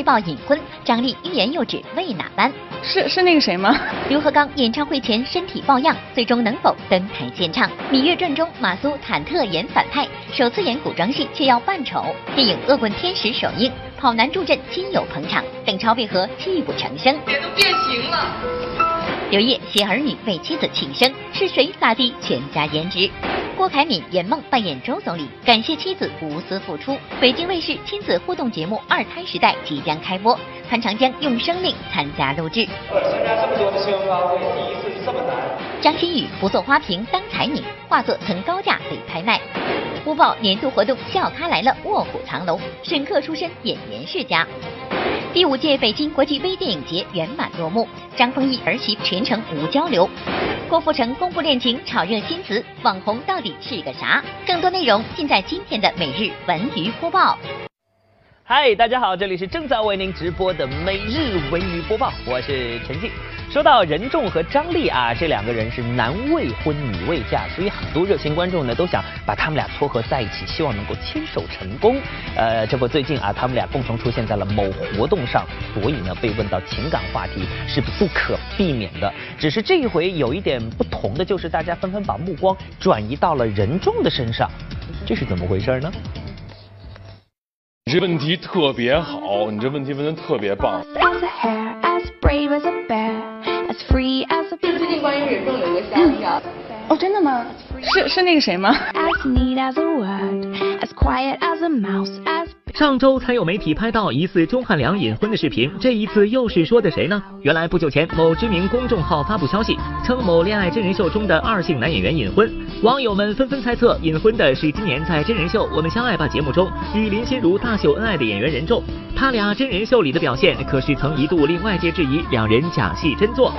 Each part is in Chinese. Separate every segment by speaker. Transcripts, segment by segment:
Speaker 1: 任重被曝隐婚，张丽欲言又止，为哪般？
Speaker 2: 是是那个谁吗？
Speaker 1: 刘和刚演唱会前身体抱恙，最终能否登台献唱？《芈月传》中马苏忐忑演反派，首次演古装戏却要扮丑。电影《恶棍天使》首映，跑男助阵，亲友捧场，邓超为何泣不成声？
Speaker 3: 脸都变形了。
Speaker 1: 刘烨携儿女为妻子庆生，是谁撒低全家颜值？郭凯敏圆梦扮演周总理，感谢妻子无私付出。北京卫视亲子互动节目《二胎时代》即将开播，潘长江用生命参加录制。
Speaker 4: 参加这么多的新闻发布会，第一次这么难。
Speaker 1: 张馨予不做花瓶当才女，画作曾高价被拍卖。播报年度活动笑咖来了，卧虎藏龙，沈客出身演员世家。第五届北京国际微电影节圆满落幕，张丰毅儿媳全程无交流。郭富城公布恋情，炒热新词，网红到底是个啥？更多内容尽在今天的每日文娱播报。
Speaker 5: 嗨，大家好，这里是正在为您直播的每日文娱播报，我是陈静。说到任重和张丽啊，这两个人是男未婚女未嫁，所以很多热心观众呢都想把他们俩撮合在一起，希望能够牵手成功。呃，这不最近啊，他们俩共同出现在了某活动上，所以呢被问到情感话题是不可避免的。只是这一回有一点不同的，就是大家纷纷把目光转移到了任重的身上，这是怎么回事呢？
Speaker 6: 你这问题特别好，你这问题问的特别棒。
Speaker 3: 最近关于任重有一个消息啊，
Speaker 2: 哦，真的吗？是是那个谁吗？
Speaker 7: 上周才有媒体拍到疑似钟汉良隐婚的视频，这一次又是说的谁呢？原来不久前某知名公众号发布消息，称某恋爱真人秀中的二性男演员隐婚，网友们纷纷猜测隐婚的是今年在真人秀《我们相爱吧》节目中与林心如大秀恩爱的演员任重，他俩真人秀里的表现可是曾一度令外界质疑两人假戏真做。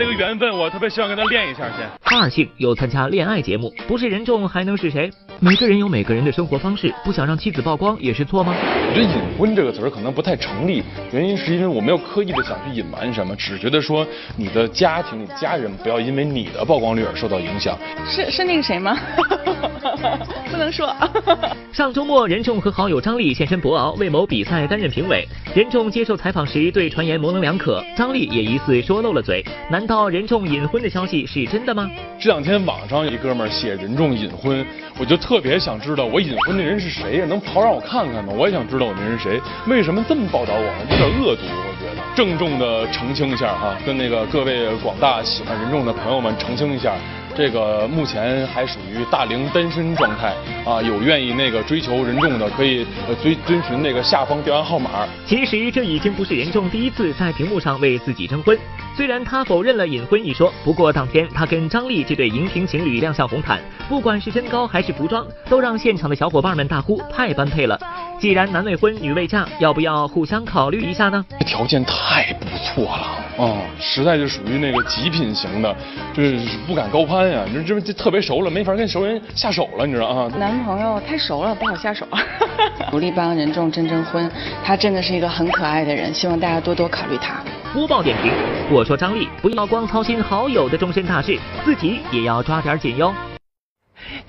Speaker 6: 有那个缘分，我特别希望跟他练一下先。
Speaker 7: 二庆又参加恋爱节目，不是任重还能是谁？每个人有每个人的生活方式，不想让妻子曝光也是错吗？
Speaker 6: 我觉得“隐婚”这个词儿可能不太成立，原因是因为我没有刻意的想去隐瞒什么，只觉得说你的家庭、你家人不要因为你的曝光率而受到影响。
Speaker 2: 是是那个谁吗？不能说。
Speaker 7: 上周末，任重和好友张丽现身博鳌，为某比赛担任评委。任重接受采访时对传言模棱两可，张丽也疑似说漏了嘴。难到任重隐婚的消息是真的吗？
Speaker 6: 这两天网上有一哥们写任重隐婚，我就特别想知道我隐婚的人是谁呀？能跑让我看看吗？我也想知道我那人是谁？为什么这么报道我？有点恶毒，我觉得。郑重的澄清一下哈，跟那个各位广大喜欢任重的朋友们澄清一下。这个目前还属于大龄单身状态啊，有愿意那个追求任重的，可以呃遵遵循那个下方电话号码。
Speaker 7: 其实这已经不是任重第一次在屏幕上为自己征婚，虽然他否认了隐婚一说，不过当天他跟张丽这对荧屏情侣亮相红毯，不管是身高还是服装，都让现场的小伙伴们大呼太般配了。既然男未婚女未嫁，要不要互相考虑一下呢？
Speaker 6: 这条件太不错了，嗯，实在是属于那个极品型的，就是不敢高攀呀。你说这这特别熟了，没法跟熟人下手了，你知道啊？
Speaker 2: 男朋友太熟了，不好下手。努力帮任重征征婚，他真的是一个很可爱的人，希望大家多多考虑他。
Speaker 7: 播报点评：我说张丽，不要光操心好友的终身大事，自己也要抓点紧哟。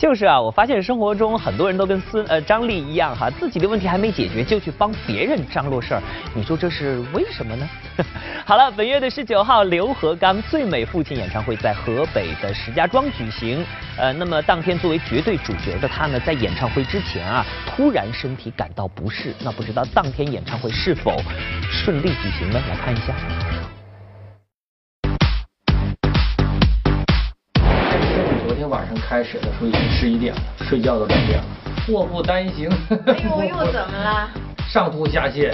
Speaker 5: 就是啊，我发现生活中很多人都跟孙呃张丽一样哈，自己的问题还没解决就去帮别人张罗事儿，你说这是为什么呢？好了，本月的十九号，刘和刚最美父亲演唱会在河北的石家庄举行。呃，那么当天作为绝对主角的他呢，在演唱会之前啊，突然身体感到不适，那不知道当天演唱会是否顺利举行呢？来看一下。
Speaker 4: 晚上开始的时候已经十一点了，睡觉都两点了，祸不单行。
Speaker 3: 哎呦，又怎么了？
Speaker 4: 上吐下泻。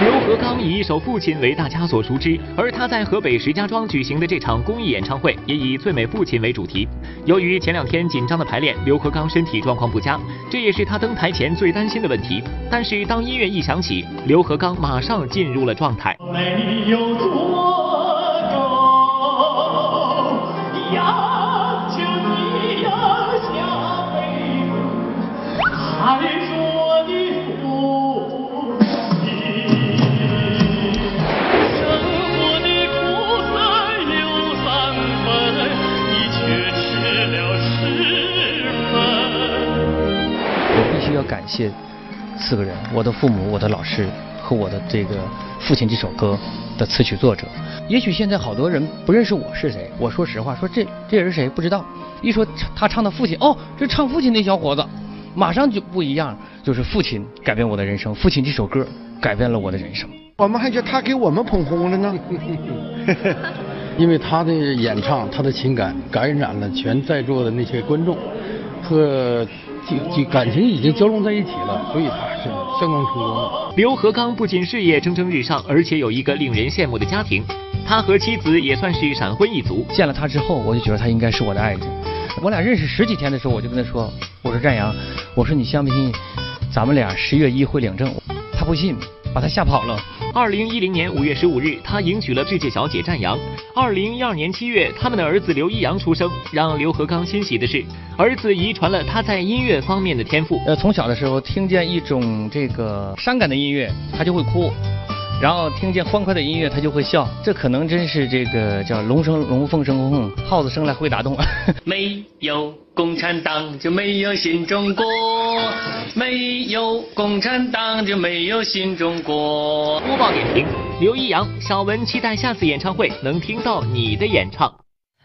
Speaker 7: 刘和刚以一首《父亲》为大家所熟知，而他在河北石家庄举行的这场公益演唱会也以《最美父亲》为主题。由于前两天紧张的排练，刘和刚身体状况不佳，这也是他登台前最担心的问题。但是当音乐一响起，刘和刚马上进入了状态。
Speaker 8: 没有
Speaker 4: 个人：我的父母、我的老师和我的这个父亲这首歌的词曲作者。也许现在好多人不认识我是谁，我说实话，说这这人是谁不知道。一说他唱的父亲，哦，这唱父亲那小伙子，马上就不一样，就是父亲改变我的人生，父亲这首歌改变了我的人生。
Speaker 9: 我们还觉得他给我们捧红了呢，因为他的演唱，他的情感感染了全在座的那些观众，和就感情已经交融在一起了，所以他是相当成功的。
Speaker 7: 刘和刚不仅事业蒸蒸日上，而且有一个令人羡慕的家庭。他和妻子也算是闪婚一族。
Speaker 4: 见了他之后，我就觉得他应该是我的爱人。我俩认识十几天的时候，我就跟他说：“我说战阳，我说你相不信，咱们俩十月一会领证。”他不信，把他吓跑了。
Speaker 7: 二零一零年五月十五日，他迎娶了世界小姐战阳。二零一二年七月，他们的儿子刘一阳出生。让刘和刚欣喜的是，儿子遗传了他在音乐方面的天赋。
Speaker 4: 呃，从小的时候听见一种这个伤感的音乐，他就会哭。然后听见欢快的音乐，他就会笑。这可能真是这个叫龙生龙，凤生凤，耗子生来会打洞。
Speaker 8: 没有共产党就没有新中国，没有共产党就没有新中国。
Speaker 7: 播报点评：刘一阳、小文期待下次演唱会能听到你的演唱。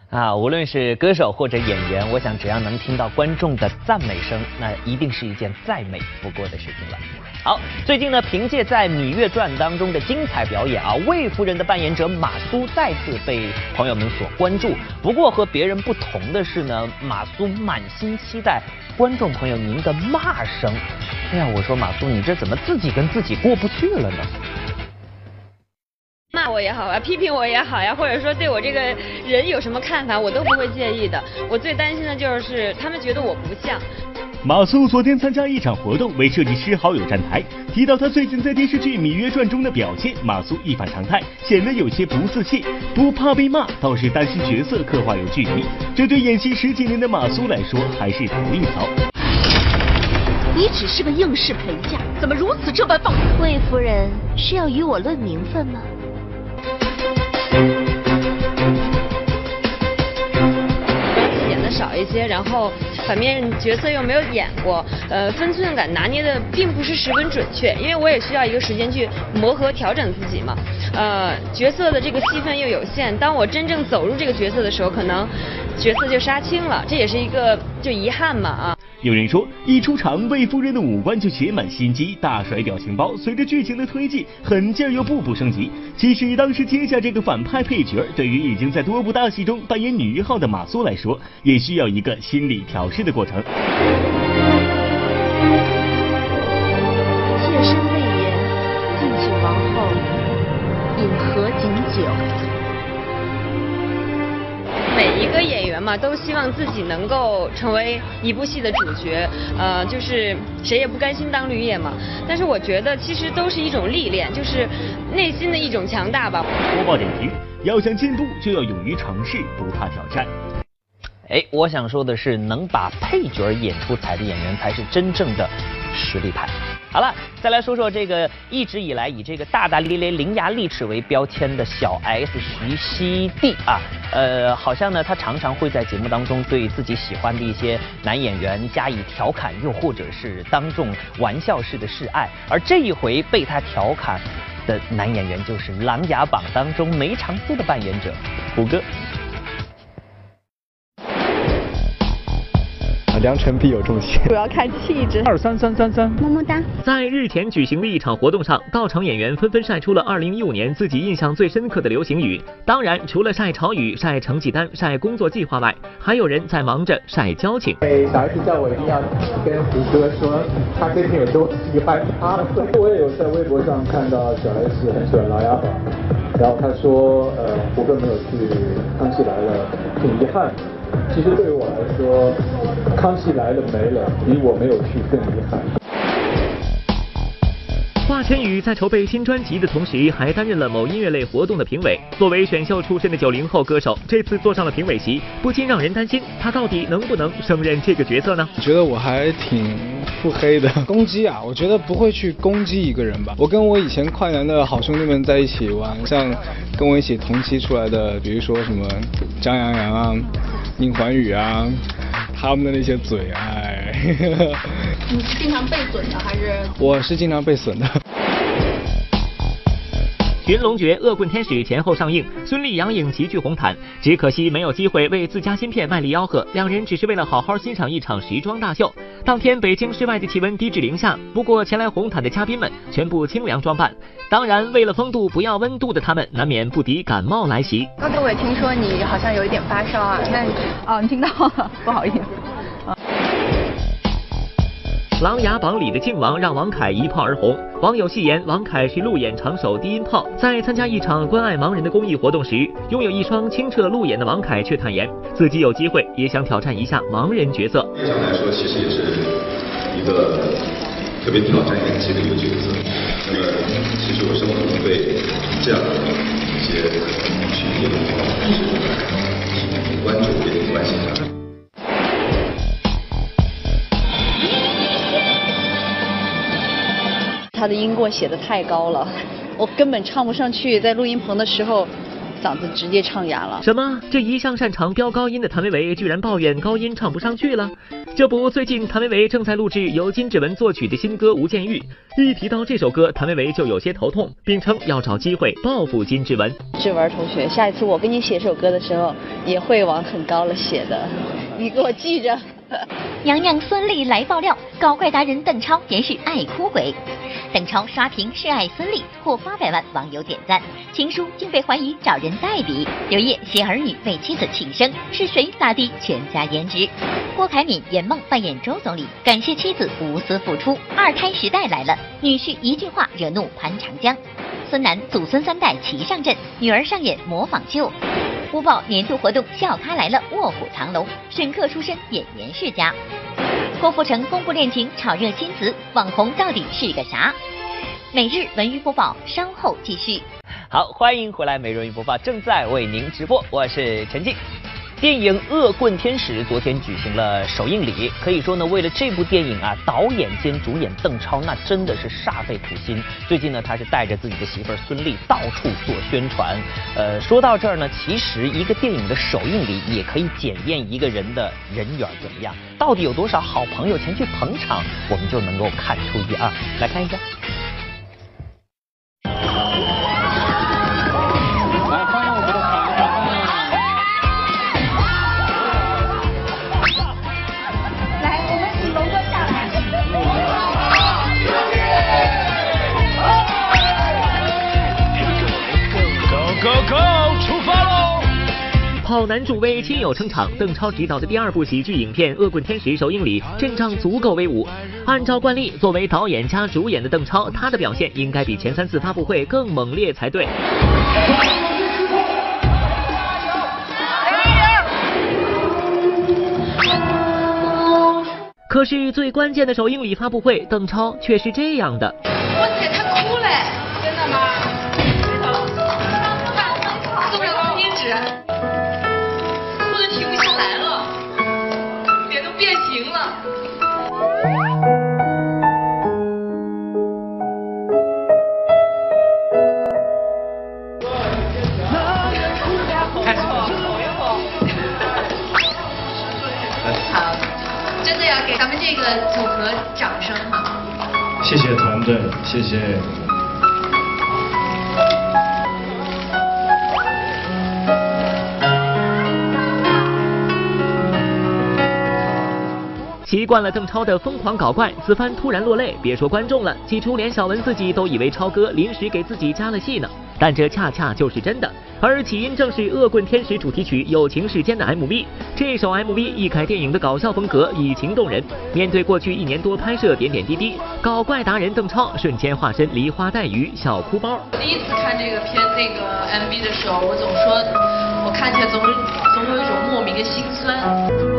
Speaker 5: 啊，无论是歌手或者演员，我想只要能听到观众的赞美声，那一定是一件再美不过的事情了。好，最近呢，凭借在《芈月传》当中的精彩表演啊，魏夫人的扮演者马苏再次被朋友们所关注。不过和别人不同的是呢，马苏满心期待观众朋友您的骂声。哎呀，我说马苏，你这怎么自己跟自己过不去了呢？
Speaker 3: 骂我也好啊，批评我也好呀，或者说对我这个人有什么看法，我都不会介意的。我最担心的就是他们觉得我不像。
Speaker 10: 马苏昨天参加一场活动，为设计师好友站台，提到他最近在电视剧《芈月传》中的表现，马苏一反常态，显得有些不自信，不怕被骂，倒是担心角色刻画有距离。这对演戏十几年的马苏来说，还是头一遭。
Speaker 11: 你只是个应试陪嫁，怎么如此这般放肆？
Speaker 12: 魏夫人是要与我论名分吗？
Speaker 3: 少一些，然后。反面角色又没有演过，呃，分寸感拿捏的并不是十分准确，因为我也需要一个时间去磨合调整自己嘛，呃，角色的这个戏份又有限，当我真正走入这个角色的时候，可能角色就杀青了，这也是一个就遗憾嘛啊。
Speaker 10: 有人说，一出场，魏夫人的五官就写满心机，大甩表情包。随着剧情的推进，狠劲儿又步步升级。其实当时接下这个反派配角，对于已经在多部大戏中扮演女一号的马苏来说，也需要一个心理调试的过程。
Speaker 3: 嘛，都希望自己能够成为一部戏的主角，呃，就是谁也不甘心当绿叶嘛。但是我觉得，其实都是一种历练，就是内心的一种强大吧。
Speaker 10: 播报点评：要想进步，就要勇于尝试，不怕挑战。
Speaker 5: 哎，我想说的是，能把配角演出彩的演员，才是真正的实力派。好了，再来说说这个一直以来以这个大大咧咧、伶牙俐齿为标签的小 S 徐熙娣啊，呃，好像呢，她常常会在节目当中对自己喜欢的一些男演员加以调侃，又或者是当众玩笑式的示爱。而这一回被她调侃的男演员就是《琅琊榜》当中梅长苏的扮演者胡歌。
Speaker 13: 良辰必有重谢，
Speaker 14: 主要看气质。
Speaker 13: 二三三三三，
Speaker 12: 么么哒。
Speaker 7: 在日前举行的一场活动上，到场演员纷纷晒出了二零一五年自己印象最深刻的流行语。当然，除了晒潮语、晒成绩单、晒工作计划外，还有人在忙着晒交情。
Speaker 15: 小 S 叫我一定要跟胡歌说，他跟你有多喜欢他。我也有在微博上看到小 S 很喜欢琅琊榜，然后他说，呃，胡歌没有去康熙来了，挺遗憾。其实对于我来说，康熙来了没了，比我没有去更遗憾。
Speaker 7: 华晨宇在筹备新专辑的同时，还担任了某音乐类活动的评委。作为选秀出身的九零后歌手，这次坐上了评委席，不禁让人担心他到底能不能胜任这个角色呢？
Speaker 16: 我觉得我还挺腹黑的，攻击啊！我觉得不会去攻击一个人吧。我跟我以前快男的好兄弟们在一起玩，像跟我一起同期出来的，比如说什么张阳阳啊。宁环宇啊，他们的那些嘴，哎，
Speaker 14: 你是经常被损的还是？
Speaker 16: 我是经常被损的。
Speaker 7: 《寻龙诀·恶棍天使》前后上映，孙俪、杨颖齐聚红毯，只可惜没有机会为自家新片卖力吆喝。两人只是为了好好欣赏一场时装大秀。当天北京室外的气温低至零下，不过前来红毯的嘉宾们全部清凉装扮。当然，为了风度不要温度的他们，难免不敌感冒来袭。
Speaker 17: 刚才我也听说你好像有一点发烧啊，那哦，你听到了，不好意思。
Speaker 7: 《琅琊榜》里的靖王让王凯一炮而红，网友戏言王凯是路演长手低音炮。在参加一场关爱盲人的公益活动时，拥有一双清澈路演的王凯却坦言，自己有机会也想挑战一下盲人角色。
Speaker 18: 业上来说，其实也是一个特别挑战演技的一个角色。那么，其实我生活中对这样的一些群体的话，是挺关注也挺关心的。
Speaker 19: 他的音过写的太高了，我根本唱不上去，在录音棚的时候，嗓子直接唱哑了。
Speaker 7: 什么？这一向擅长飙高音的谭维维，居然抱怨高音唱不上去了？这不，最近谭维维正在录制由金志文作曲的新歌《吴建玉》，一提到这首歌，谭维维就有些头痛，并称要找机会报复金志文。
Speaker 19: 志文同学，下一次我给你写首歌的时候，也会往很高了写的，你给我记着。
Speaker 1: 娘娘孙俪来爆料，搞怪达人邓超也是爱哭鬼。邓超刷屏示爱孙俪，获八百万网友点赞，情书竟被怀疑找人代笔。刘烨携儿女为妻子庆生，是谁撒低全家颜值？郭凯敏圆梦扮演周总理，感谢妻子无私付出。二胎时代来了，女婿一句话惹怒潘长江。孙楠祖孙三代齐上阵，女儿上演模仿秀。播报年度活动笑开来了，卧虎藏龙，沈客出身演员世家。郭富城公布恋情，炒热新词，网红到底是个啥？每日文娱播报稍后继续。
Speaker 5: 好，欢迎回来，每日文娱播报正在为您直播，我是陈静。电影《恶棍天使》昨天举行了首映礼，可以说呢，为了这部电影啊，导演兼主演邓超那真的是煞费苦心。最近呢，他是带着自己的媳妇儿孙俪到处做宣传。呃，说到这儿呢，其实一个电影的首映礼也可以检验一个人的人缘怎么样，到底有多少好朋友前去捧场，我们就能够看出一二。来看一下。
Speaker 7: 好男助威，亲友撑场。邓超执导的第二部喜剧影片《恶棍天使》首映礼阵仗足够威武。按照惯例，作为导演加主演的邓超，他的表现应该比前三次发布会更猛烈才对。可是最关键的首映礼发布会，邓超却是这样的。
Speaker 14: 哇塞，他哭嘞！要给咱们这个组合掌声哈！
Speaker 20: 谢谢团队，谢谢。
Speaker 7: 习惯了邓超的疯狂搞怪，此番突然落泪，别说观众了，起初连小文自己都以为超哥临时给自己加了戏呢。但这恰恰就是真的，而起因正是《恶棍天使》主题曲《友情世间》的 MV。这首 MV 一改电影的搞笑风格，以情动人。面对过去一年多拍摄点点滴滴，搞怪达人邓超瞬间化身梨花带雨小哭包。
Speaker 14: 第一次看这个片那个 MV 的时候，我总说，我看起来总是总有一种莫名的心酸。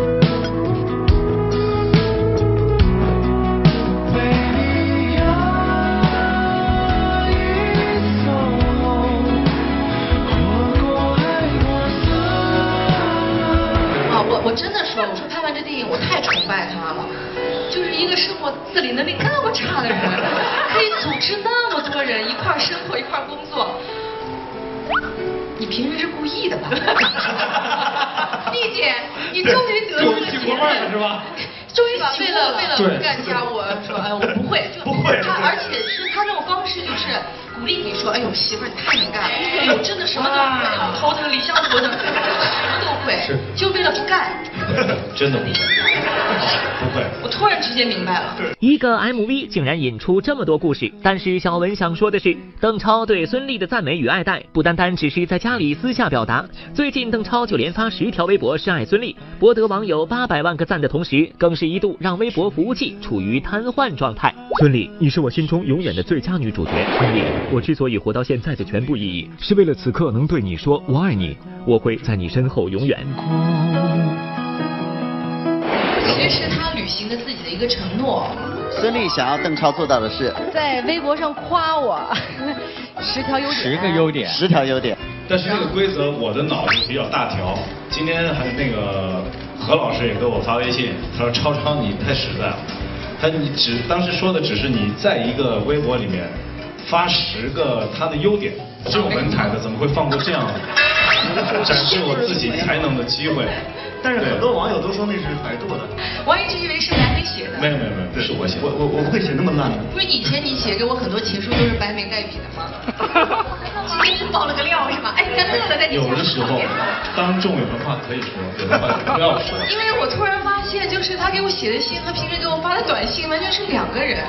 Speaker 14: 你终于得了这个结论
Speaker 20: 是吧？
Speaker 14: 终于为了为了不干家，我说哎我不会，就
Speaker 20: 不会
Speaker 14: 他而且是他这种方式就是鼓励你说，哎呦媳妇儿你太能干了，哎呦真的什么都会，头疼离乡头疼，什么都会，就为了不干。
Speaker 20: 真的不会，不会。
Speaker 14: 我突然之间明白了。
Speaker 7: 一个 MV 竟然引出这么多故事，但是小文想说的是，邓超对孙俪的赞美与爱戴，不单单只是在家里私下表达。最近邓超就连发十条微博示爱孙俪，博得网友八百万个赞的同时，更是一度让微博服务器处于瘫痪状态。孙俪，你是我心中永远的最佳女主角。孙俪，我之所以活到现在的全部意义，是为了此刻能对你说我爱你，我会在你身后永远。
Speaker 14: 其实是他履行了自己的一个承诺。
Speaker 21: 孙俪想要邓超做到的是，
Speaker 19: 在微博上夸我 十条优点，
Speaker 21: 十个优点，十条优点。
Speaker 20: 但是这个规则我的脑子比较大条，今天还那个何老师也给我发微信，他说超超你太实在了，他你只当时说的只是你在一个微博里面发十个他的优点，这种文采的怎么会放过这样展示我自己才能的机会？
Speaker 22: 但是很多网友都说那是百度的，
Speaker 14: 我一直以为是白眉写的。
Speaker 20: 没有没有没有，是我写。
Speaker 22: 我我我会写那么烂的。
Speaker 14: 不是以前你写给我很多情书都是白眉代笔的吗？今天是爆了个料是吗？哎，干脆了在你
Speaker 20: 有的时候，当众有的话可以说，有的话不要说。
Speaker 14: 因为我突然发现，就是他给我写的信和平时给我发的短信完全是两个人。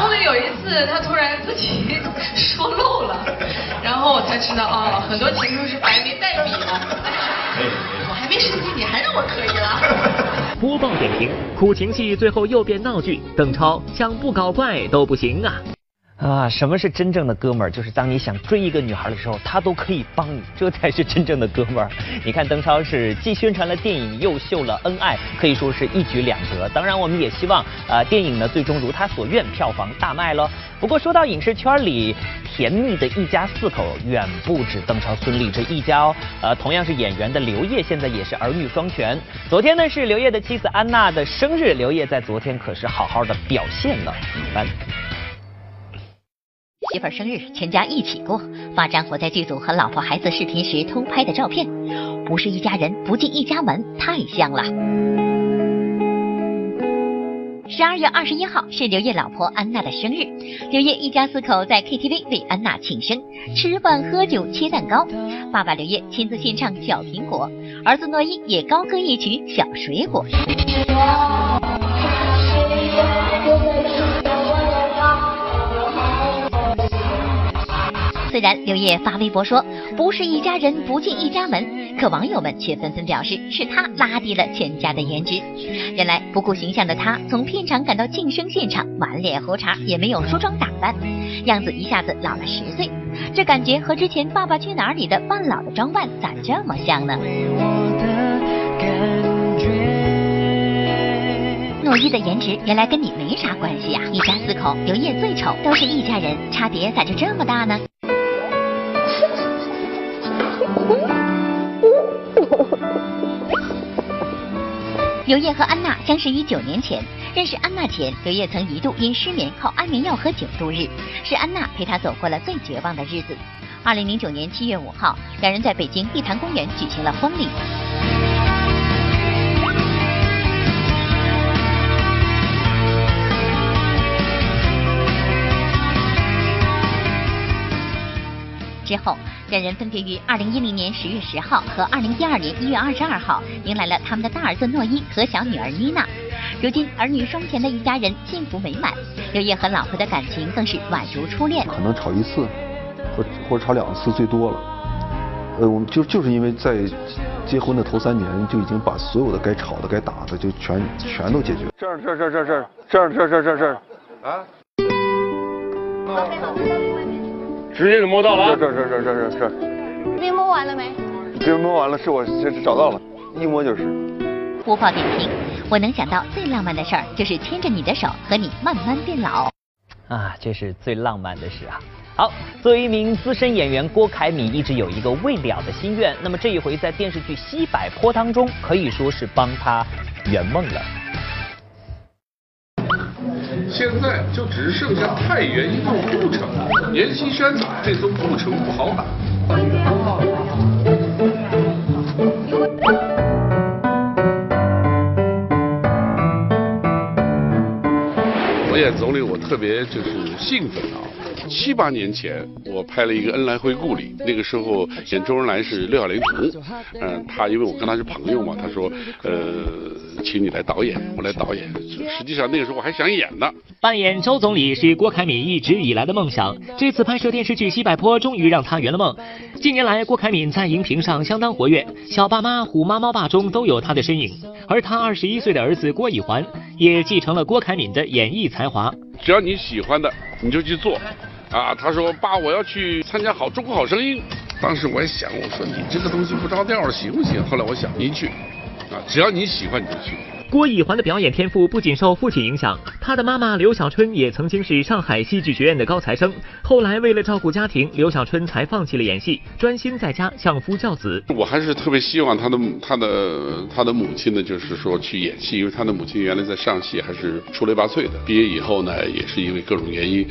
Speaker 14: 后面有一次他突然自己说漏了，然后我才知道哦，很多情书是白眉代笔的。我还没生气，你还让我可以了。
Speaker 7: 播报点评：苦情戏最后又变闹剧，邓超想不搞怪都不行啊！
Speaker 5: 啊，什么是真正的哥们儿？就是当你想追一个女孩的时候，他都可以帮你，这才是真正的哥们儿。你看邓超是既宣传了电影，又秀了恩爱，可以说是一举两得。当然，我们也希望啊，电影呢最终如他所愿，票房大卖喽。不过说到影视圈里甜蜜的一家四口，远不止邓超、孙俪这一家哦。呃，同样是演员的刘烨，现在也是儿女双全。昨天呢是刘烨的妻子安娜的生日，刘烨在昨天可是好好的表现了。来。
Speaker 1: 媳妇生日，全家一起过。发张我在剧组和老婆孩子视频时偷拍的照片，不是一家人不进一家门，太像了。十二月二十一号是刘烨老婆安娜的生日，刘烨一家四口在 KTV 为安娜庆生，吃饭喝酒切蛋糕。爸爸刘烨亲自献唱《小苹果》，儿子诺一也高歌一曲《小水果》。虽然刘烨发微博说不是一家人不进一家门，可网友们却纷纷表示是他拉低了全家的颜值。原来不顾形象的他，从片场赶到庆生现场，满脸胡茬，也没有梳妆打扮，样子一下子老了十岁。这感觉和之前《爸爸去哪儿》里的半老的装扮咋这么像呢？诺一的颜值原来跟你没啥关系呀！一家四口，刘烨最丑，都是一家人，差别咋就这么大呢？刘烨和安娜相识于九年前，认识安娜前，刘烨曾一度因失眠靠安眠药喝酒度日，是安娜陪他走过了最绝望的日子。二零零九年七月五号，两人在北京地坛公园举行了婚礼。之后，两人分别于二零一零年十月十号和二零一二年一月二十二号迎来了他们的大儿子诺伊和小女儿妮娜。如今儿女双全的一家人幸福美满，刘烨和老婆的感情更是宛如初恋。
Speaker 23: 可能吵一次，或或者吵两次最多了。呃，我们就就是因为在结婚的头三年就已经把所有的该吵的、该打的就全全都解决。
Speaker 24: 这儿这儿这儿这儿这儿这儿这儿这儿这儿这儿啊！直接就摸到了，这这这这这这这。
Speaker 17: 这边摸完了没？
Speaker 24: 这摸完了，是我这找到了，一摸就是。
Speaker 1: 播报点评：我能想到最浪漫的事儿，就是牵着你的手和你慢慢变老。
Speaker 5: 啊，这是最浪漫的事啊！好，作为一名资深演员，郭凯敏一直有一个未了的心愿，那么这一回在电视剧《西柏坡》当中，可以说是帮他圆梦了。
Speaker 25: 现在就只剩下太原一座孤城了，阎锡山打这座孤城不好打。我演总理，我特别就是兴奋啊。七八年前，我拍了一个《恩来回故里》，那个时候演周恩来是六小龄童，嗯，他因为我跟他是朋友嘛，他说，呃，请你来导演，我来导演。实际上那个时候我还想演呢。
Speaker 7: 扮演周总理是郭凯敏一直以来的梦想，这次拍摄电视剧《西柏坡》终于让他圆了梦。近年来，郭凯敏在荧屏上相当活跃，《小爸妈》《虎妈猫爸》中都有他的身影，而他二十一岁的儿子郭以环也继承了郭凯敏的演艺才华。
Speaker 25: 只要你喜欢的，你就去做。啊，他说爸，我要去参加好中国好声音。当时我也想，我说你这个东西不着调行不行？后来我想，您去，啊，只要你喜欢你就去。
Speaker 7: 郭以环的表演天赋不仅受父亲影响，他的妈妈刘小春也曾经是上海戏剧学院的高材生。后来为了照顾家庭，刘小春才放弃了演戏，专心在家相夫教子。
Speaker 25: 我还是特别希望他的他的他的母亲呢，就是说去演戏，因为他的母亲原来在上戏还是出类拔萃的。毕业以后呢，也是因为各种原因，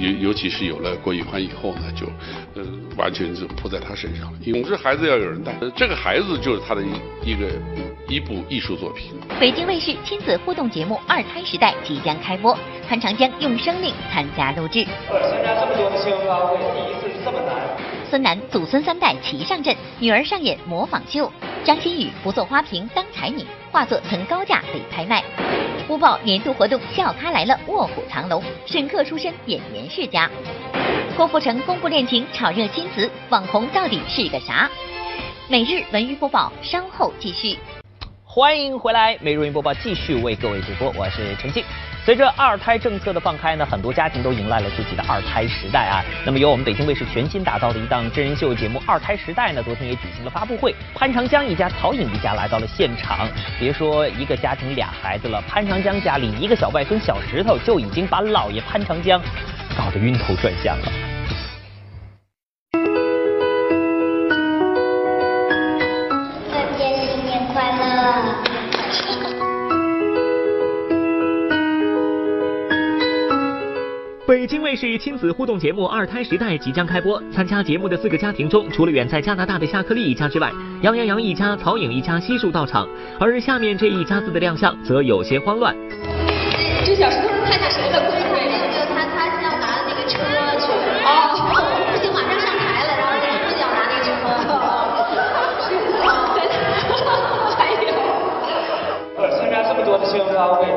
Speaker 25: 尤尤其是有了郭以环以后呢，就呃完全就扑在他身上了。总之孩子要有人带，这个孩子就是他的一一个一部艺术作品。
Speaker 1: 北京卫视亲子互动节目《二胎时代》即将将开播，潘长江用生命参加录制。
Speaker 26: 参加这么多的新闻发布会，第一次这么难。
Speaker 1: 孙楠祖孙三代齐上阵，女儿上演模仿秀。张馨予不做花瓶当才女，化作曾高价被拍卖。播报年度活动笑咖来了，卧虎藏龙，沈客出身演员世家。郭富城公布恋情，炒热新词，网红到底是个啥？每日文娱播报稍后继续。
Speaker 5: 欢迎回来，每日文娱播报继续为各位直播，我是陈静。随着二胎政策的放开呢，很多家庭都迎来了自己的二胎时代啊。那么由我们北京卫视全新打造的一档真人秀节目《二胎时代》呢，昨天也举行了发布会，潘长江一家、曹颖一家来到了现场。别说一个家庭俩孩子了，潘长江家里一个小外孙小石头就已经把姥爷潘长江搞得晕头转向了。
Speaker 7: 北京卫视亲子互动节目《二胎时代》即将开播。参加节目的四个家庭中，除了远在加拿大的夏克立一家之外，杨阳洋一家、曹颖一家悉数到场。而下面这一家子的亮相则有些慌乱。
Speaker 27: 这小石头是太大谁的？没有没有，他他是要拿那个车去。哦，不行，马上上台了，然后那个不要拿那个车。
Speaker 26: 还有，参加这么多的新闻发布会，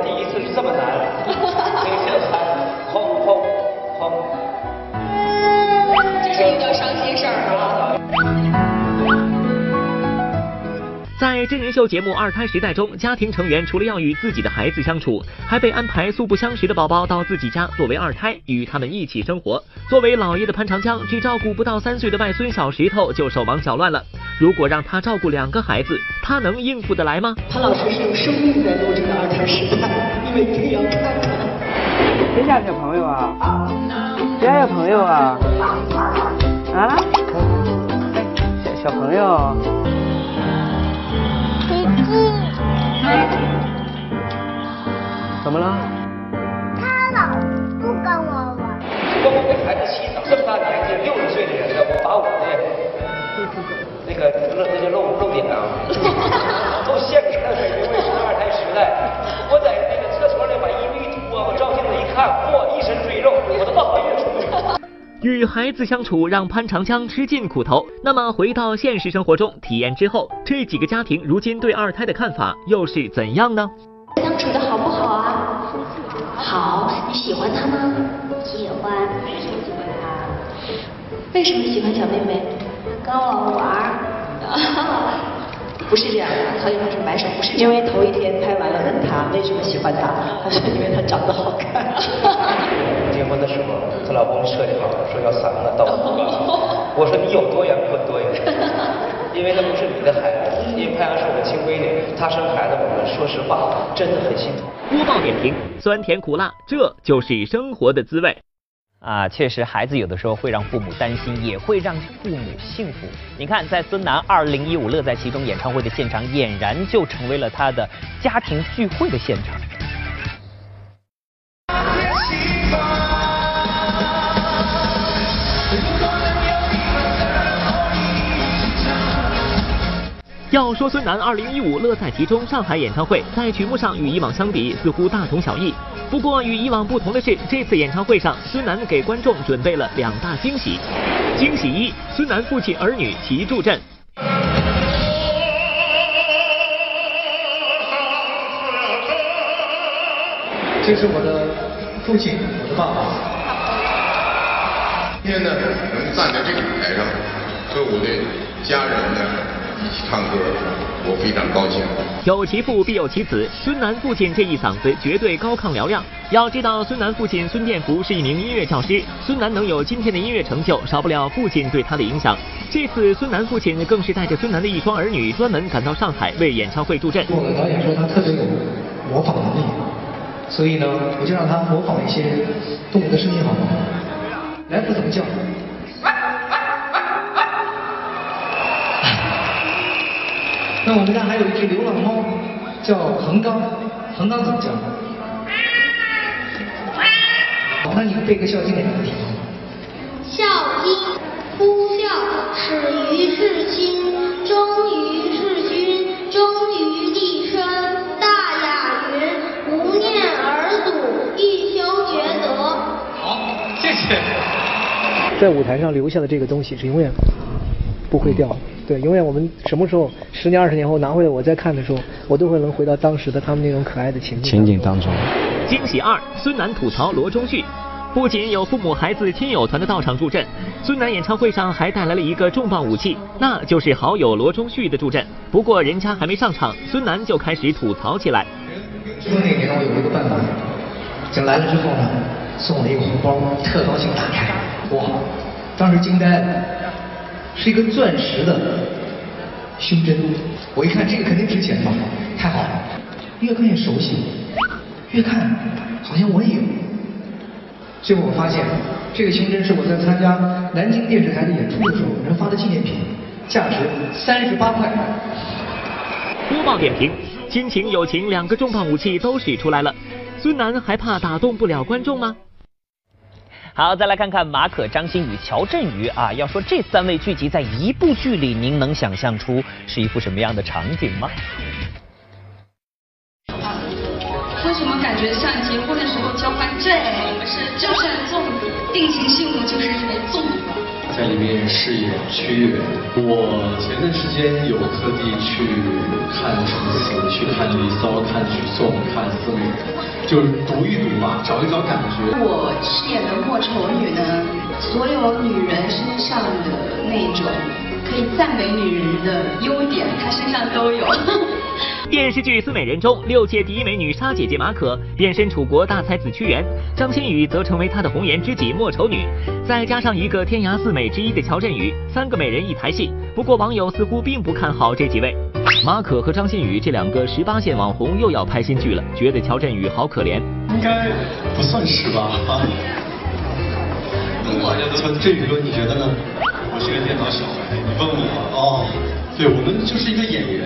Speaker 26: 在
Speaker 7: 真人秀节目《二胎时代》中，家庭成员除了要与自己的孩子相处，还被安排素不相识的宝宝到自己家作为二胎，与他们一起生活。作为老爷的潘长江，只照顾不到三岁的外孙小石头就手忙脚乱了。如果让他照顾两个孩子，他能应付得来吗？
Speaker 28: 潘老师是用生命在录这个《二胎时代》，因为一定要看看。
Speaker 29: 谁家小朋友啊？谁家小朋友啊？啊？小小朋友？怎么了？
Speaker 30: 他老不跟我玩。
Speaker 26: 光光给孩子洗澡，这么大年纪，六十岁的人了，我把我的那个那那些露露点啊，都献给了北京卫视的二胎时代。我在那个厕所里把衣服一脱，我照镜子一看，嚯，一身赘肉，我都不好意思。
Speaker 7: 与孩子相处让潘长江吃尽苦头。那么回到现实生活中体验之后，这几个家庭如今对二胎的看法又是怎样呢？
Speaker 27: 相处的好不好啊？好，你喜欢他吗？
Speaker 30: 喜欢。
Speaker 27: 为什么喜欢他？为什么喜欢小妹妹？
Speaker 30: 跟我玩。
Speaker 27: 不是这样的，曹颖是白手，不是
Speaker 28: 因为头一天拍完了问他为什么喜欢他，他说因为他长得好看。
Speaker 26: 结婚的时候，她老公设计好说要三个到五个，我说你有多远滚多远，因为那不是你的孩子，因为潘阳是我的亲闺女，她生孩子我们说实话真的很心疼。
Speaker 7: 播报点评：酸甜苦辣，这就是生活的滋味。啊，确实，孩子有的时候会让父母担心，也会让父母幸福。你看，在孙楠二零一五乐在其中演唱会的现场，俨然就成为了他的家庭聚会的现场。要说孙楠2015乐在其中上海演唱会，在曲目上与以往相比似乎大同小异。不过与以往不同的是，这次演唱会上孙楠给观众准备了两大惊喜。惊喜一，孙楠父亲儿女齐助阵。
Speaker 31: 这是我的父亲，我的爸爸。
Speaker 32: 今天呢，能站在这个舞台上，和我的家人呢一起唱歌，我非常高兴。
Speaker 7: 有其父必有其子，孙楠父亲这一嗓子绝对高亢嘹亮。要知道，孙楠父亲孙殿福是一名音乐教师，孙楠能有今天的音乐成就，少不了父亲对他的影响。这次孙楠父亲更是带着孙楠的一双儿女，专门赶到上海为演唱会助阵。
Speaker 31: 我们导演说他特别有模仿能力。所以呢，我就让他模仿一些动物的声音，好吗？来福怎么叫？那我们家还有一只流浪猫，叫横纲，横纲怎么叫？那你背个《孝经》给他听。
Speaker 30: 孝经，夫孝，始于事亲，忠于事君，忠于立身。大雅云：无念而祖，一修厥德。
Speaker 31: 好，谢谢。在舞台上留下的这个东西是永远不会掉的。对，永远我们什么时候十年二十年后拿回来我再看的时候，我都会能回到当时的他们那种可爱的情景
Speaker 16: 情景当中。
Speaker 7: 惊喜二，孙楠吐槽罗中旭。不仅有父母、孩子、亲友团的到场助阵，孙楠演唱会上还带来了一个重磅武器，那就是好友罗中旭的助阵。不过人家还没上场，孙楠就开始吐槽起来。
Speaker 31: 说那年我有一个办法，就来了之后呢，送我一个红包，特高兴，打开，哇，当时惊呆了，是一个钻石的胸针，我一看这个肯定值钱吧，太好了，越看越熟悉，越看好像我也有。最后我发现，这个胸针是我在参加南京电视台的演出的时候人发的纪念品，价值三十八块。
Speaker 7: 播报点评：亲情、友情两个重磅武器都使出来了，孙楠还怕打动不了观众吗？好，再来看看马可、张馨予、乔振宇啊。要说这三位聚集在一部剧里，您能想象出是一幅什么样的场景吗？
Speaker 14: 为什么感觉像结婚的时候交换证？我们是就是送定情信物，就是因为粽子。
Speaker 33: 在里面饰演屈原。我前段时间有特地去看《楚辞》，去看《离骚》，看《举颂》，看《思美人》，就是读一读嘛，找一找感觉。
Speaker 34: 我饰演的莫愁女呢，所有女人身上的那种可以赞美女人的优点，她身上都有。
Speaker 7: 电视剧《思美人》中，六届第一美女沙姐姐马可变身楚国大才子屈原，张馨予则成为她的红颜知己莫愁女，再加上一个天涯四美之一的乔振宇，三个美人一台戏。不过网友似乎并不看好这几位，马可和张馨予这两个十八线网红又要拍新剧了，觉得乔振宇好可怜。
Speaker 33: 应该不算是吧？如果乔振宇哥，你觉得呢？我是个电脑小白，你问我哦，对我们就是一个演员。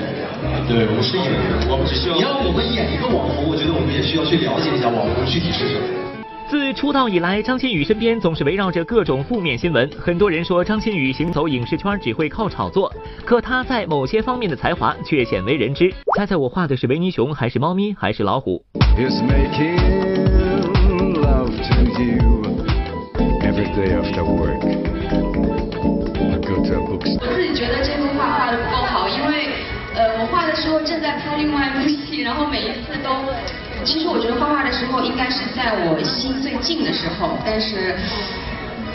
Speaker 33: 对，我们是演员，我们只需要。你要我们演一个网红，我觉得我们也需要去了解一下网红具体是什么。
Speaker 7: 自出道以来，张馨予身边总是围绕着各种负面新闻。很多人说张馨予行走影视圈只会靠炒作，可她在某些方面的才华却鲜为人知。猜猜我画的是维尼熊，还是猫咪，还是老虎？
Speaker 14: 我其实我觉得画画的时候应该是在我心最静的时候，但是，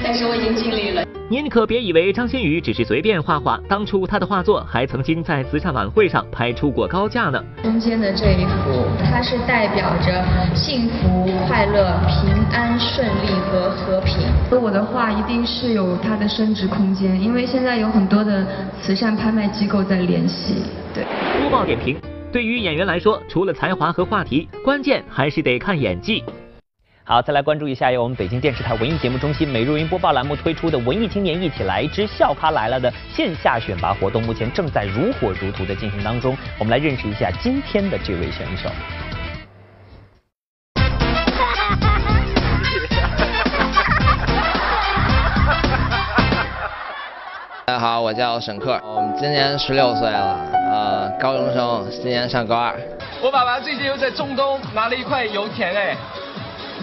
Speaker 14: 但是我已经尽力了。
Speaker 7: 您可别以为张馨予只是随便画画，当初她的画作还曾经在慈善晚会上拍出过高价呢。
Speaker 35: 中间的这一幅，它是代表着幸福、快乐、平安、顺利和和平。我的画一定是有它的升值空间，因为现在有很多的慈善拍卖机构在联系。对。
Speaker 7: 播报点评：对于演员来说，除了才华和话题，关键还是得看演技。好，再来关注一下由我们北京电视台文艺节目中心每日云播报栏目推出的“文艺青年一起来之笑咖来了”的线下选拔活动，目前正在如火如荼的进行当中。我们来认识一下今天的这位选手。
Speaker 36: 大家好，我叫沈克，我们今年十六岁了。
Speaker 37: 呃，高中生，今年上高二。
Speaker 38: 我爸爸最近又在中东拿了一块油田哎，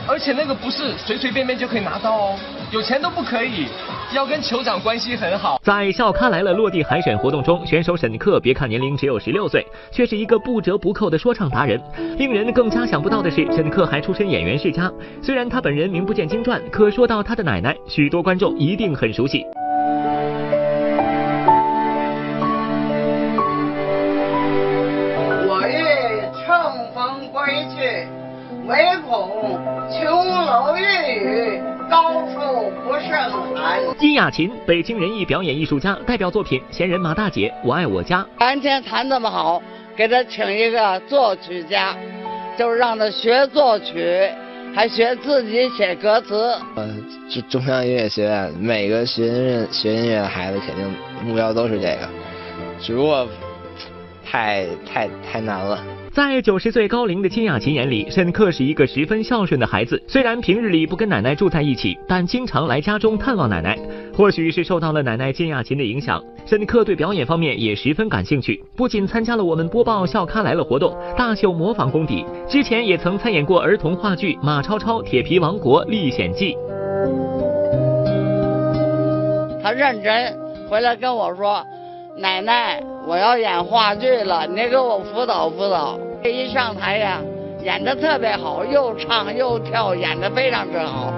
Speaker 38: 而且那个不是随随便便就可以拿到哦，有钱都不可以，要跟酋长关系很好。
Speaker 7: 在校刊来了落地海选活动中，选手沈克别看年龄只有十六岁，却是一个不折不扣的说唱达人。令人更加想不到的是，沈克还出身演员世家。虽然他本人名不见经传，可说到他的奶奶，许多观众一定很熟悉。
Speaker 39: 唯恐琼楼玉宇，高处不胜寒。
Speaker 7: 金雅琴，北京人艺表演艺术家，代表作品《闲人马大姐》《我爱我家》。
Speaker 39: 今天弹这么好，给他请一个作曲家，就是让他学作曲，还学自己写歌词。
Speaker 37: 呃，中中央音乐学院每个学音乐学音乐的孩子，肯定目标都是这个，只不过太太太难了。
Speaker 7: 在九十岁高龄的金雅琴眼里，沈克是一个十分孝顺的孩子。虽然平日里不跟奶奶住在一起，但经常来家中探望奶奶。或许是受到了奶奶金雅琴的影响，沈克对表演方面也十分感兴趣。不仅参加了我们播报校咖来了活动，大秀模仿功底。之前也曾参演过儿童话剧《马超超铁皮王国历险记》。
Speaker 39: 他认真回来跟我说：“奶奶，我要演话剧了，你给我辅导辅导。”这一上台呀，演的特别好，又唱又跳，演的非常之好。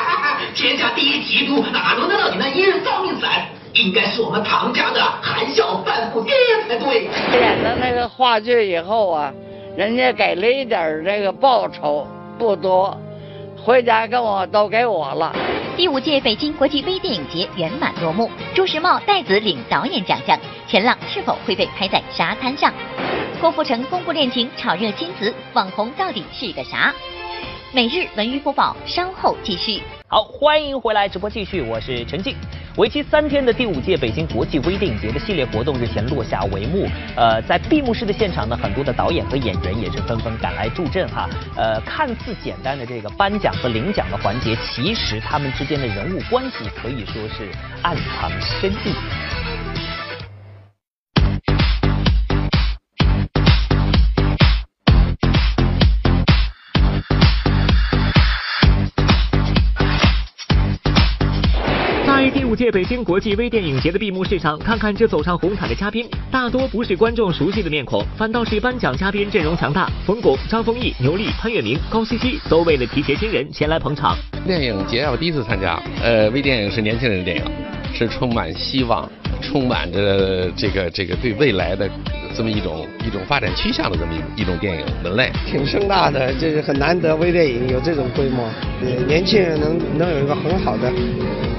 Speaker 40: 天下第一提督哪轮得到你那一日造命散？应该是我们唐家的含笑半步癫才对。
Speaker 39: 演了那个话剧以后啊，人家给了一点这个报酬，不多，回家跟我都给我了。
Speaker 1: 第五届北京国际微电影节圆满落幕，朱时茂戴子领导演奖项，前浪是否会被拍在沙滩上？郭富城公布恋情，炒热亲子，网红到底是个啥？每日文娱播报稍后继续。
Speaker 5: 好，欢迎回来直播继续，我是陈静。为期三天的第五届北京国际微电影节的系列活动日前落下帷幕。呃，在闭幕式的现场呢，很多的导演和演员也是纷纷赶来助阵哈。呃，看似简单的这个颁奖和领奖的环节，其实他们之间的人物关系可以说是暗藏深意。
Speaker 7: 届北京国际微电影节的闭幕式上，看看这走上红毯的嘉宾，大多不是观众熟悉的面孔，反倒是颁奖嘉宾阵容强大。冯巩、张丰毅、牛莉、潘粤明、高希希都为了提携新人前来捧场。
Speaker 41: 电影节我第一次参加，呃，微电影是年轻人的电影，是充满希望，充满着这个这个对未来的这么一种一种发展趋向的这么一一种电影门类。
Speaker 36: 挺盛大的，就是很难得微电影有这种规模，年轻人能能有一个很好的。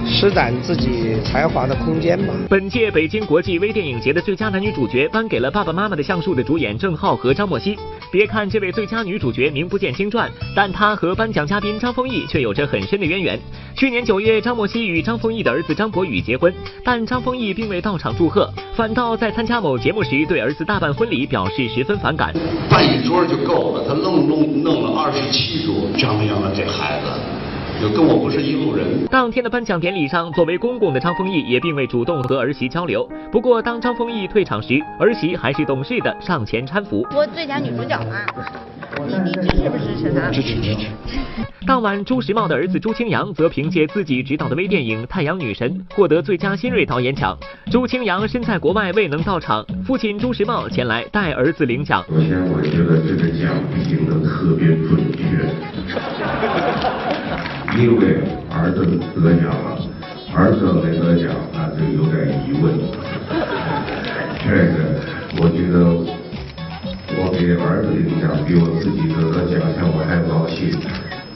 Speaker 36: 施展自己才华的空间吧。
Speaker 7: 本届北京国际微电影节的最佳男女主角颁给了《爸爸妈妈的橡树》的主演郑浩和张默熙。别看这位最佳女主角名不见经传，但她和颁奖嘉宾张丰毅却有着很深的渊源。去年九月，张默熙与张丰毅的儿子张博宇结婚，但张丰毅并未到场祝贺，反倒在参加某节目时对儿子大办婚礼表示十分反感。
Speaker 42: 办一桌就够了，他愣弄弄了二十七桌，张扬了这孩子。就跟我不是一路人。
Speaker 7: 当天的颁奖典礼上，作为公公的张丰毅也并未主动和儿媳交流。不过，当张丰毅退场时，儿媳还是懂事的上前搀扶。
Speaker 43: 说最佳女主角嘛，你你支持不支持她？
Speaker 42: 支持支持。
Speaker 7: 当晚，朱时茂的儿子朱清扬则凭借自己执导的微电影《太阳女神》获得最佳新锐导演奖。朱清扬身在国外未能到场，父亲朱时茂前来代儿子领奖。
Speaker 42: 首先，我觉得这个奖定的特别准确。因为儿子得奖了，儿子没得奖，那就有点疑问。这个，我觉得我给儿子领奖，比我自己得到奖项我还高兴。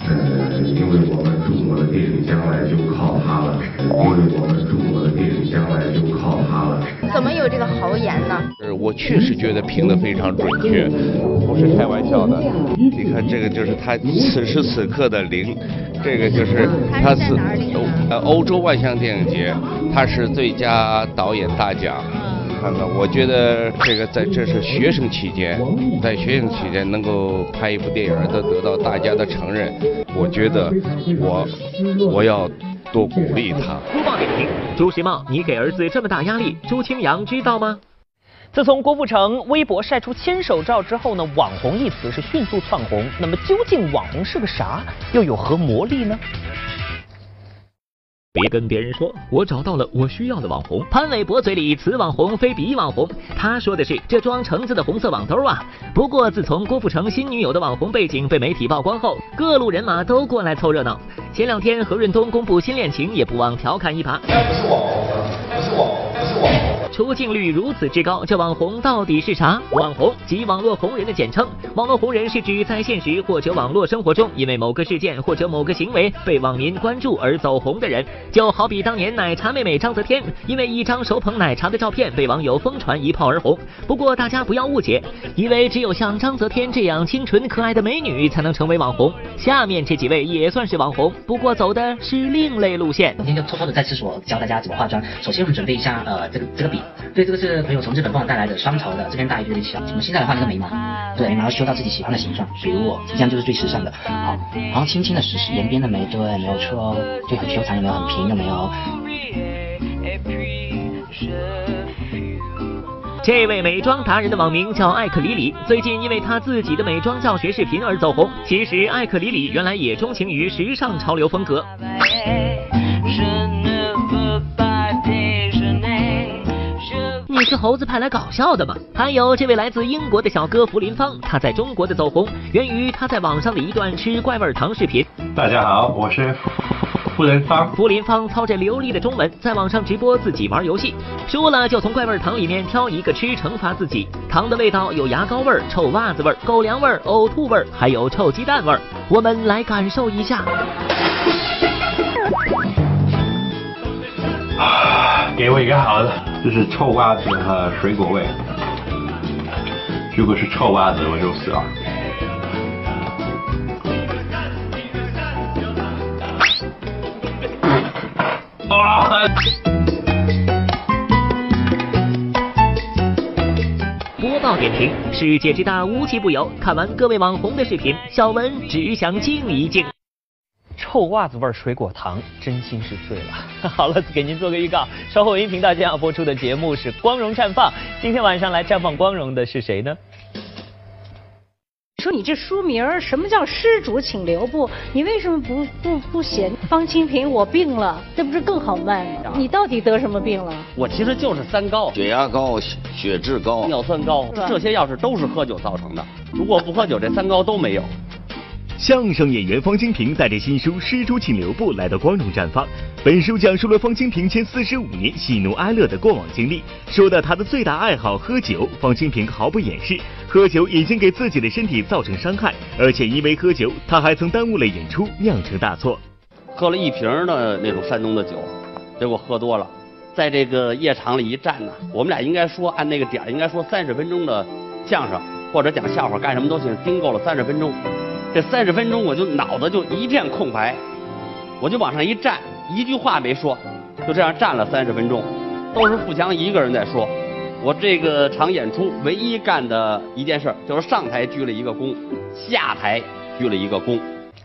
Speaker 42: 呃，因为我们中国的电影将来就靠他了，因为我们中国的电影将来就靠他了。
Speaker 43: 怎么有这个豪言呢？
Speaker 41: 呃，我确实觉得评的非常准确，不是开玩笑的。你看这个就是他此时此刻的零，这个就是他是呃欧洲万象电影节，他是最佳导演大奖。看看，我觉得这个在这是学生期间，在学生期间能够拍一部电影，都得到大家的承认，我觉得我我要多鼓励他。
Speaker 7: 播报点评：朱时茂，你给儿子这么大压力，朱清扬知道吗？
Speaker 5: 自从郭富城微博晒出牵手照之后呢，网红一词是迅速窜红。那么究竟网红是个啥？又有何魔力呢？
Speaker 7: 别跟别人说，我找到了我需要的网红。潘玮柏嘴里此网红非彼网红，他说的是这装橙子的红色网兜啊。不过自从郭富城新女友的网红背景被媒体曝光后，各路人马都过来凑热闹。前两天何润东公布新恋情，也不忘调侃一把。出镜率如此之高，这网红到底是啥？网红即网络红人的简称。网络红人是指在现实或者网络生活中，因为某个事件或者某个行为被网民关注而走红的人。就好比当年奶茶妹妹章泽天，因为一张手捧奶茶的照片被网友疯传一炮而红。不过大家不要误解，以为只有像章泽天这样清纯可爱的美女才能成为网红。下面这几位也算是网红，不过走的是另类路线。
Speaker 44: 今天就偷偷的在厕所教大家怎么化妆。首先我们准备一下呃这个这个笔。对，这个是朋友从日本帮我带来的双头的，这边大一点小。我们现在来画这个眉毛，对，眉毛修到自己喜欢的形状，比如我，这样就是最时尚的。好，然后轻轻的实施沿边的眉，对，没有错哦，就很修长有没有？很平有没有？
Speaker 7: 这位美妆达人的网名叫艾克里里，最近因为他自己的美妆教学视频而走红。其实艾克里里原来也钟情于时尚潮流风格。是猴子派来搞笑的吗？还有这位来自英国的小哥福林芳，他在中国的走红源于他在网上的一段吃怪味糖视频。
Speaker 45: 大家好，我是福林芳。
Speaker 7: 福林芳操着流利的中文，在网上直播自己玩游戏，输了就从怪味糖里面挑一个吃，惩罚自己。糖的味道有牙膏味、臭袜子味、狗粮味、呕吐味，还有臭鸡蛋味。我们来感受一下。
Speaker 45: 啊给我一个好的，这是臭袜子和水果味。如果是臭袜子，我就死了。
Speaker 7: 啊！播报点评：世界之大，无奇不有。看完各位网红的视频，小文只想静一静。
Speaker 5: 臭袜子味水果糖，真心是醉了。好了，给您做个预告，稍后音频大将要播出的节目是《光荣绽放》。今天晚上来绽放光荣的是谁呢？
Speaker 46: 说你这书名什么叫施主请留步？你为什么不不不写方清平我病了？这不是更好卖吗？你到底得什么病了？
Speaker 47: 我其实就是三高：
Speaker 48: 血压高、血脂高、
Speaker 47: 尿酸高，这些要是都是喝酒造成的。如果不喝酒，这三高都没有。
Speaker 49: 相声演员方清平带着新书《施主请留步》来到光荣绽放。本书讲述了方清平前四十五年喜怒哀乐的过往经历。说到他的最大爱好喝酒，方清平毫不掩饰，喝酒已经给自己的身体造成伤害，而且因为喝酒，他还曾耽误了演出，酿成大错。
Speaker 47: 喝了一瓶的那种山东的酒，结果喝多了，在这个夜场里一站呢，我们俩应该说按那个点应该说三十分钟的相声或者讲笑话干什么都行，盯够了三十分钟。这三十分钟，我就脑子就一片空白，我就往上一站，一句话没说，就这样站了三十分钟，都是富强一个人在说。我这个场演出唯一干的一件事，就是上台鞠了一个躬，下台鞠了一个躬。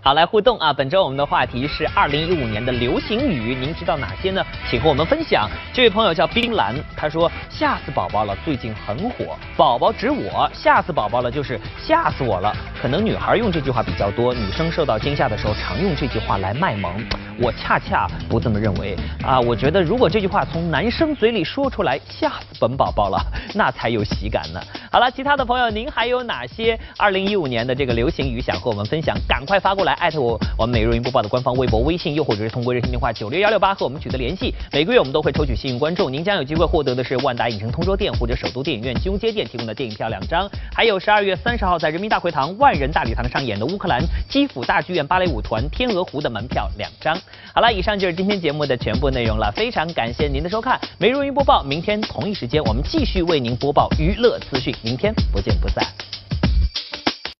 Speaker 5: 好，来互动啊！本周我们的话题是二零一五年的流行语，您知道哪些呢？请和我们分享。这位朋友叫冰蓝，他说吓死宝宝了，最近很火。宝宝指我，吓死宝宝了就是吓死我了。可能女孩用这句话比较多，女生受到惊吓的时候常用这句话来卖萌。我恰恰不这么认为啊！我觉得如果这句话从男生嘴里说出来，吓死本宝宝了，那才有喜感呢。好了，其他的朋友，您还有哪些二零一五年的这个流行语想和我们分享？赶快发过来来，艾特我，我们每日云播报的官方微博、微信，又或者是通过热线电话九六幺六八和我们取得联系。每个月我们都会抽取幸运观众，您将有机会获得的是万达影城通州店或者首都电影院金融街店提供的电影票两张，还有十二月三十号在人民大会堂万人大礼堂上演的乌克兰基辅大剧院芭蕾舞团《天鹅湖》的门票两张。好了，以上就是今天节目的全部内容了，非常感谢您的收看。每日云播报，明天同一时间我们继续为您播报娱乐资讯，明天不见不散。